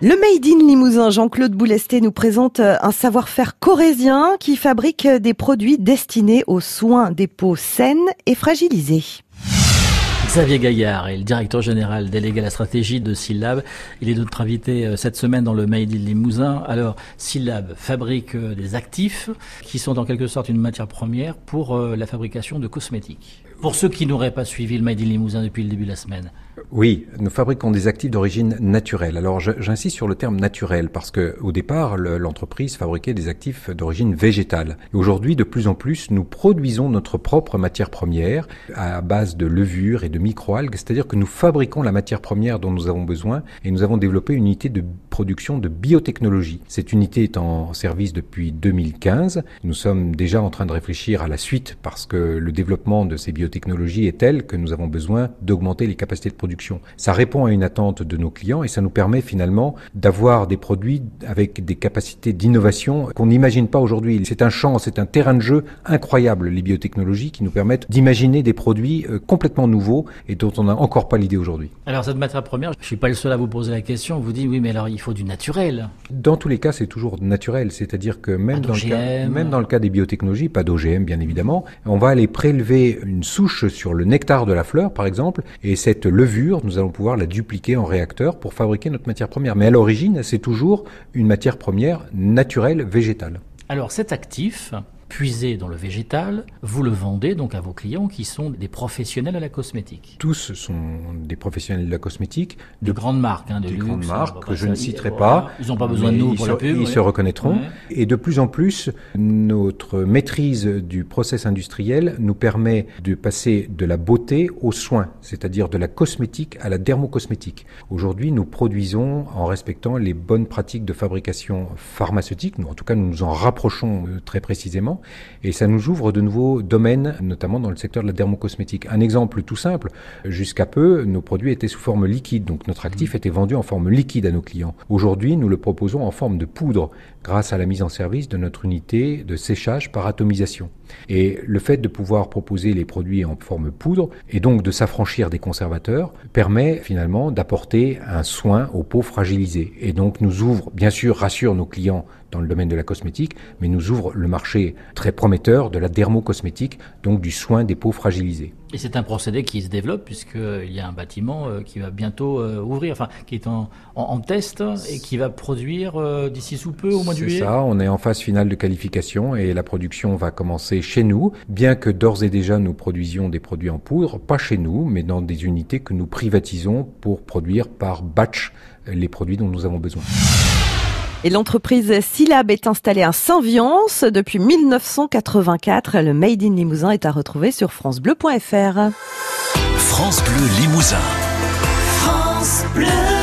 Le Made in Limousin, Jean-Claude Boulesté nous présente un savoir-faire corésien qui fabrique des produits destinés aux soins des peaux saines et fragilisées. Xavier Gaillard est le directeur général délégué à la stratégie de Syllab. Il est notre invité euh, cette semaine dans le Made in Limousin. Alors, Syllab fabrique euh, des actifs qui sont en quelque sorte une matière première pour euh, la fabrication de cosmétiques. Pour ceux qui n'auraient pas suivi le Made in Limousin depuis le début de la semaine. Oui, nous fabriquons des actifs d'origine naturelle. Alors j'insiste sur le terme naturel parce que au départ l'entreprise fabriquait des actifs d'origine végétale. Aujourd'hui, de plus en plus, nous produisons notre propre matière première à base de levures et de microalgues, c'est-à-dire que nous fabriquons la matière première dont nous avons besoin et nous avons développé une unité de production de biotechnologie. Cette unité est en service depuis 2015. Nous sommes déjà en train de réfléchir à la suite parce que le développement de ces biotechnologies est tel que nous avons besoin d'augmenter les capacités de production. Ça répond à une attente de nos clients et ça nous permet finalement d'avoir des produits avec des capacités d'innovation qu'on n'imagine pas aujourd'hui. C'est un champ, c'est un terrain de jeu incroyable, les biotechnologies qui nous permettent d'imaginer des produits euh, complètement nouveaux et dont on n'a encore pas l'idée aujourd'hui. Alors cette matière première, je suis pas le seul à vous poser la question. On vous dit oui, mais alors il faut du naturel. Dans tous les cas, c'est toujours naturel, c'est-à-dire que même dans, le cas, même dans le cas des biotechnologies, pas d'OGM bien évidemment, on va aller prélever une souche sur le nectar de la fleur par exemple, et cette levure, nous allons pouvoir la dupliquer en réacteur pour fabriquer notre matière première. Mais à l'origine, c'est toujours une matière première naturelle végétale. Alors cet actif, puisé dans le végétal, vous le vendez donc à vos clients qui sont des professionnels de la cosmétique. Tous sont des professionnels de la cosmétique. De, grandes marques, hein, de, grandes marques que je ne citerai pas. Ils n'ont pas besoin de nous pour la pub. Ils se reconnaîtront. Et de plus en plus, notre maîtrise du process industriel nous permet de passer de la beauté aux soins, c'est-à-dire de la cosmétique à la dermocosmétique. Aujourd'hui, nous produisons en respectant les bonnes pratiques de fabrication pharmaceutique. Nous, en tout cas, nous nous en rapprochons euh, très précisément et ça nous ouvre de nouveaux domaines, notamment dans le secteur de la dermocosmétique. Un exemple tout simple, jusqu'à peu, nos produits étaient sous forme liquide, donc notre actif mmh. était vendu en forme liquide à nos clients. Aujourd'hui, nous le proposons en forme de poudre, grâce à la mise en service de notre unité de séchage par atomisation. Et le fait de pouvoir proposer les produits en forme poudre et donc de s'affranchir des conservateurs permet finalement d'apporter un soin aux peaux fragilisées et donc nous ouvre, bien sûr, rassure nos clients dans le domaine de la cosmétique, mais nous ouvre le marché très prometteur de la dermocosmétique, donc du soin des peaux fragilisées. Et c'est un procédé qui se développe puisqu'il y a un bâtiment euh, qui va bientôt euh, ouvrir, enfin qui est en, en, test et qui va produire euh, d'ici sous peu au mois de juillet. C'est ça, on est en phase finale de qualification et la production va commencer chez nous, bien que d'ores et déjà nous produisions des produits en poudre, pas chez nous, mais dans des unités que nous privatisons pour produire par batch les produits dont nous avons besoin. Et l'entreprise Silab est installée à Saint-Viance depuis 1984. Le Made in Limousin est à retrouver sur francebleu.fr. France Bleu Limousin. France Bleu.